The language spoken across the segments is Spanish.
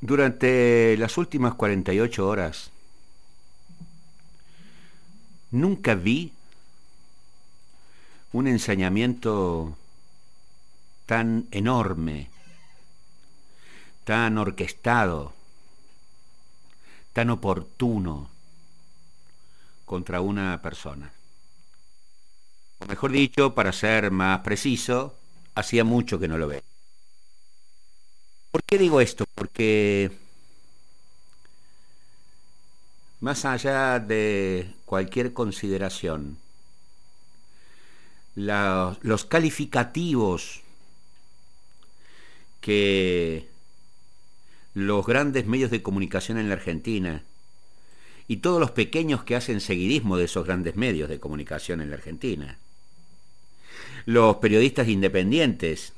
Durante las últimas 48 horas, nunca vi un ensañamiento tan enorme, tan orquestado, tan oportuno contra una persona. O mejor dicho, para ser más preciso, hacía mucho que no lo ve. ¿Por qué digo esto? Porque más allá de cualquier consideración, los calificativos que los grandes medios de comunicación en la Argentina y todos los pequeños que hacen seguidismo de esos grandes medios de comunicación en la Argentina, los periodistas independientes,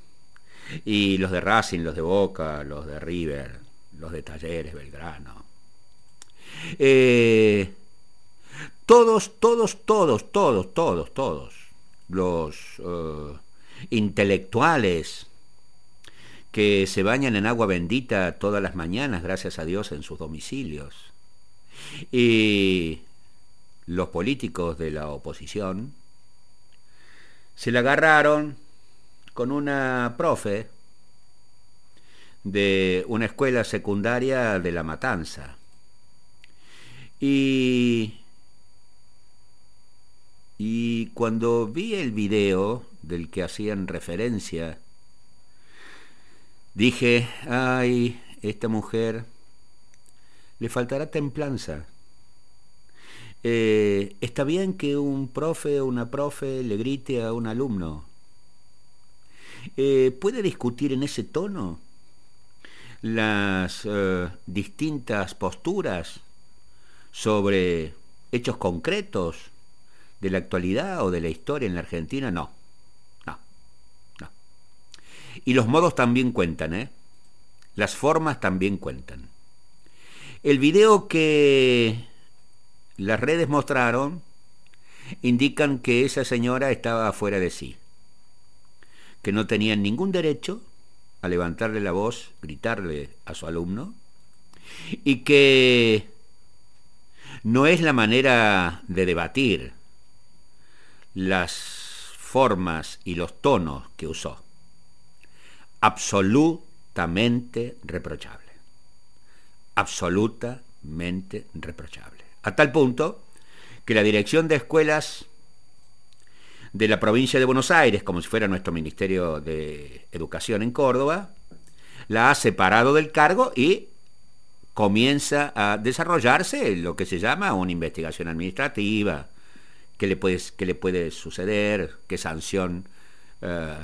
y los de Racing, los de Boca, los de River, los de Talleres, Belgrano. Eh, todos, todos, todos, todos, todos, todos los eh, intelectuales que se bañan en agua bendita todas las mañanas, gracias a Dios, en sus domicilios. Y los políticos de la oposición se la agarraron con una profe de una escuela secundaria de La Matanza. Y, y cuando vi el video del que hacían referencia, dije, ay, esta mujer le faltará templanza. Eh, está bien que un profe o una profe le grite a un alumno, eh, ¿Puede discutir en ese tono las eh, distintas posturas sobre hechos concretos de la actualidad o de la historia en la Argentina? No, no, no. Y los modos también cuentan, ¿eh? Las formas también cuentan. El video que las redes mostraron indican que esa señora estaba fuera de sí que no tenían ningún derecho a levantarle la voz, gritarle a su alumno, y que no es la manera de debatir las formas y los tonos que usó. Absolutamente reprochable. Absolutamente reprochable. A tal punto que la dirección de escuelas de la provincia de Buenos Aires, como si fuera nuestro Ministerio de Educación en Córdoba, la ha separado del cargo y comienza a desarrollarse lo que se llama una investigación administrativa, qué le puede, le puede suceder, qué sanción eh,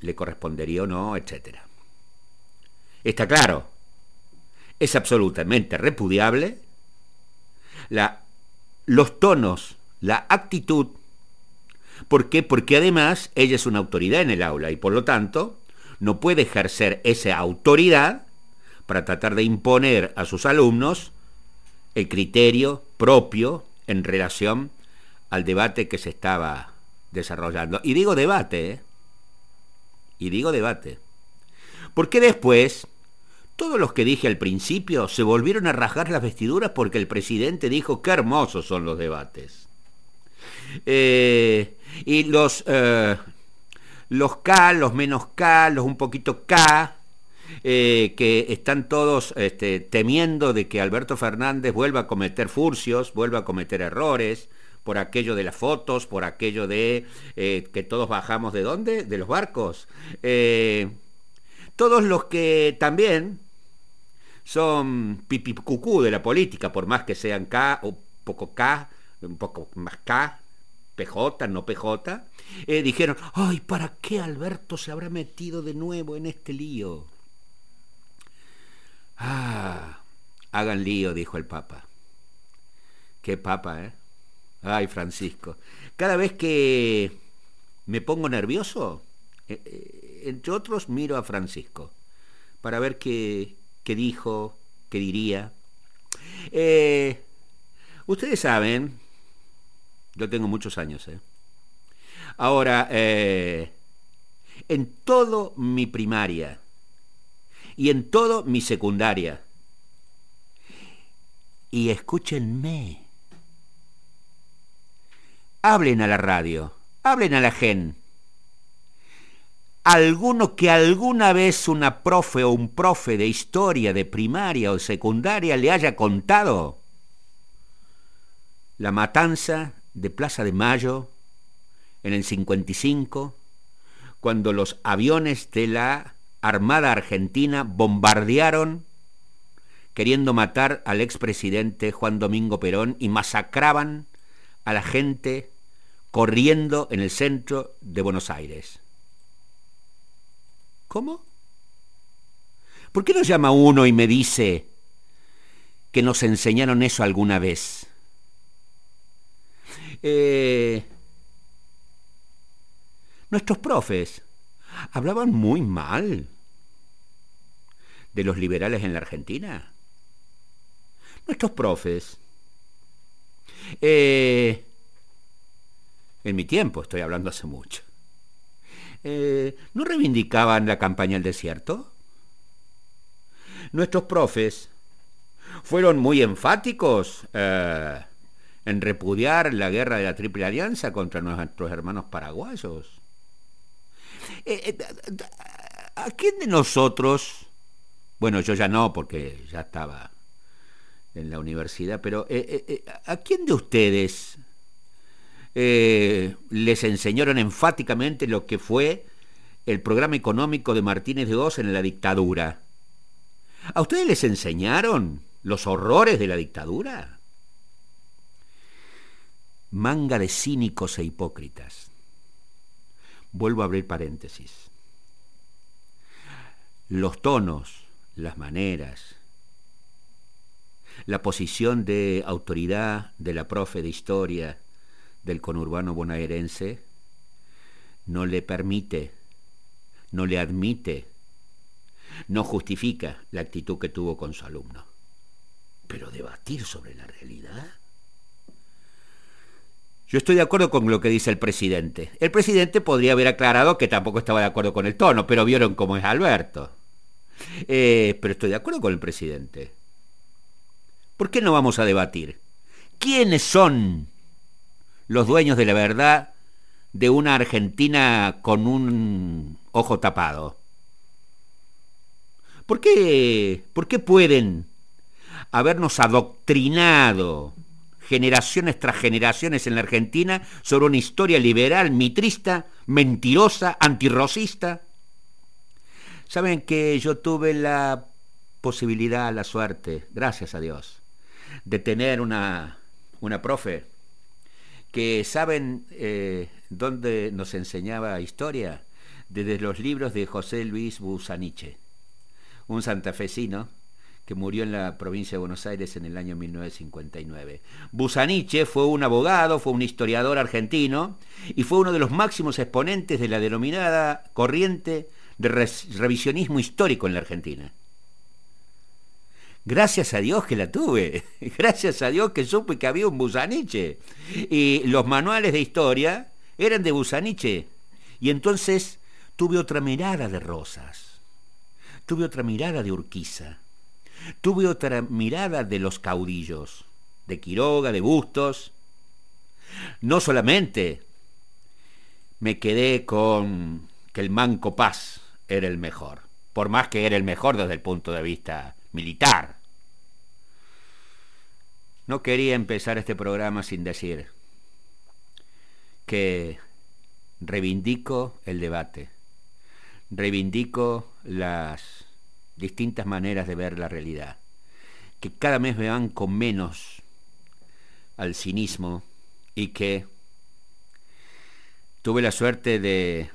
le correspondería o no, etc. Está claro, es absolutamente repudiable la, los tonos, la actitud ¿Por qué? Porque además ella es una autoridad en el aula y por lo tanto no puede ejercer esa autoridad para tratar de imponer a sus alumnos el criterio propio en relación al debate que se estaba desarrollando. Y digo debate, ¿eh? Y digo debate. Porque después, todos los que dije al principio se volvieron a rasgar las vestiduras porque el presidente dijo qué hermosos son los debates. Eh, y los, eh, los K, los menos K, los un poquito K, eh, que están todos este, temiendo de que Alberto Fernández vuelva a cometer furcios, vuelva a cometer errores, por aquello de las fotos, por aquello de que todos bajamos de dónde, de los barcos. todos los que también son pipicucú de la política, por más que sean K o poco K, un poco más K, PJ, no PJ, eh, dijeron, ay, ¿para qué Alberto se habrá metido de nuevo en este lío? Ah, hagan lío, dijo el Papa. Qué Papa, ¿eh? Ay, Francisco. Cada vez que me pongo nervioso, eh, eh, entre otros miro a Francisco para ver qué, qué dijo, qué diría. ustedes saben yo tengo muchos años. ¿eh? Ahora, eh, en todo mi primaria y en todo mi secundaria, y escúchenme. Hablen a la radio, hablen a la gente. Alguno que alguna vez una profe o un profe de historia de primaria o secundaria le haya contado la matanza de Plaza de Mayo en el 55, cuando los aviones de la Armada Argentina bombardearon queriendo matar al expresidente Juan Domingo Perón y masacraban a la gente corriendo en el centro de Buenos Aires. ¿Cómo? ¿Por qué nos llama uno y me dice que nos enseñaron eso alguna vez? Eh, nuestros profes hablaban muy mal de los liberales en la Argentina. Nuestros profes, eh, en mi tiempo, estoy hablando hace mucho, eh, ¿no reivindicaban la campaña al desierto? Nuestros profes fueron muy enfáticos eh, en repudiar la guerra de la Triple Alianza contra nuestros hermanos paraguayos. ¿A quién de nosotros, bueno, yo ya no, porque ya estaba en la universidad, pero eh, eh, eh, ¿a quién de ustedes les enseñaron enfáticamente lo que fue el programa económico de Martínez de Oz en la dictadura? ¿A ustedes les enseñaron los horrores de la dictadura? Manga de cínicos e hipócritas. Vuelvo a abrir paréntesis. Los tonos, las maneras, la posición de autoridad de la profe de historia del conurbano bonaerense no le permite, no le admite, no justifica la actitud que tuvo con su alumno. Pero debatir sobre la realidad. Yo estoy de acuerdo con lo que dice el presidente. El presidente podría haber aclarado que tampoco estaba de acuerdo con el tono, pero vieron cómo es Alberto. Eh, pero estoy de acuerdo con el presidente. ¿Por qué no vamos a debatir? ¿Quiénes son los dueños de la verdad de una Argentina con un ojo tapado? ¿Por qué, por qué pueden habernos adoctrinado generaciones tras generaciones en la Argentina sobre una historia liberal, mitrista, mentirosa, antirrocista? Saben que yo tuve la posibilidad, la suerte, gracias a Dios, de tener una, una profe que saben eh, dónde nos enseñaba historia, desde los libros de José Luis Busaniche, un santafesino que murió en la provincia de Buenos Aires en el año 1959. Busaniche fue un abogado, fue un historiador argentino y fue uno de los máximos exponentes de la denominada corriente de revisionismo histórico en la Argentina. Gracias a Dios que la tuve. Gracias a Dios que supe que había un Busaniche. Y los manuales de historia eran de Busaniche. Y entonces tuve otra mirada de Rosas. Tuve otra mirada de Urquiza. Tuve otra mirada de los caudillos. De Quiroga, de Bustos. No solamente me quedé con que el Manco Paz era el mejor. Por más que era el mejor desde el punto de vista militar. No quería empezar este programa sin decir que reivindico el debate, reivindico las distintas maneras de ver la realidad, que cada mes me van con menos al cinismo y que tuve la suerte de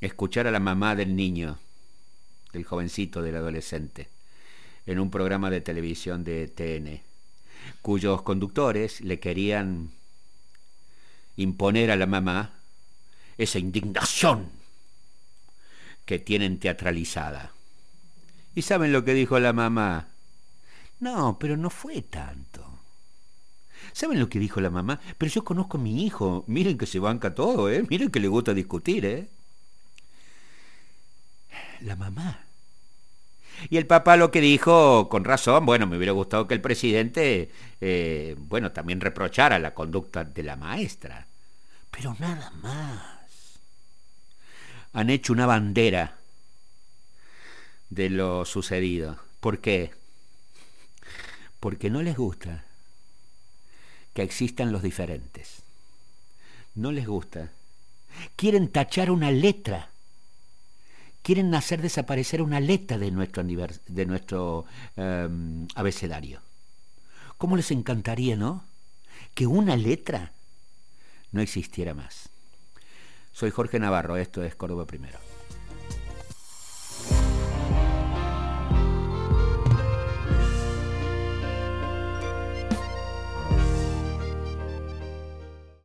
escuchar a la mamá del niño, del jovencito, del adolescente, en un programa de televisión de TN, cuyos conductores le querían imponer a la mamá esa indignación que tienen teatralizada. ¿Y saben lo que dijo la mamá? No, pero no fue tanto. ¿Saben lo que dijo la mamá? Pero yo conozco a mi hijo. Miren que se banca todo, ¿eh? Miren que le gusta discutir, ¿eh? La mamá Y el Papa lo que dijo, con razón, bueno, me hubiera gustado que el presidente, eh, bueno, también reprochara la conducta de la maestra. Pero nada más. Han hecho una bandera de lo sucedido. ¿Por qué? Porque no les gusta que existan los diferentes. No les gusta. Quieren tachar una letra quieren hacer desaparecer una letra de nuestro, de nuestro em, abecedario. ¿Cómo les encantaría, no? Que una letra no existiera más. Soy Jorge Navarro, esto es Córdoba Primero.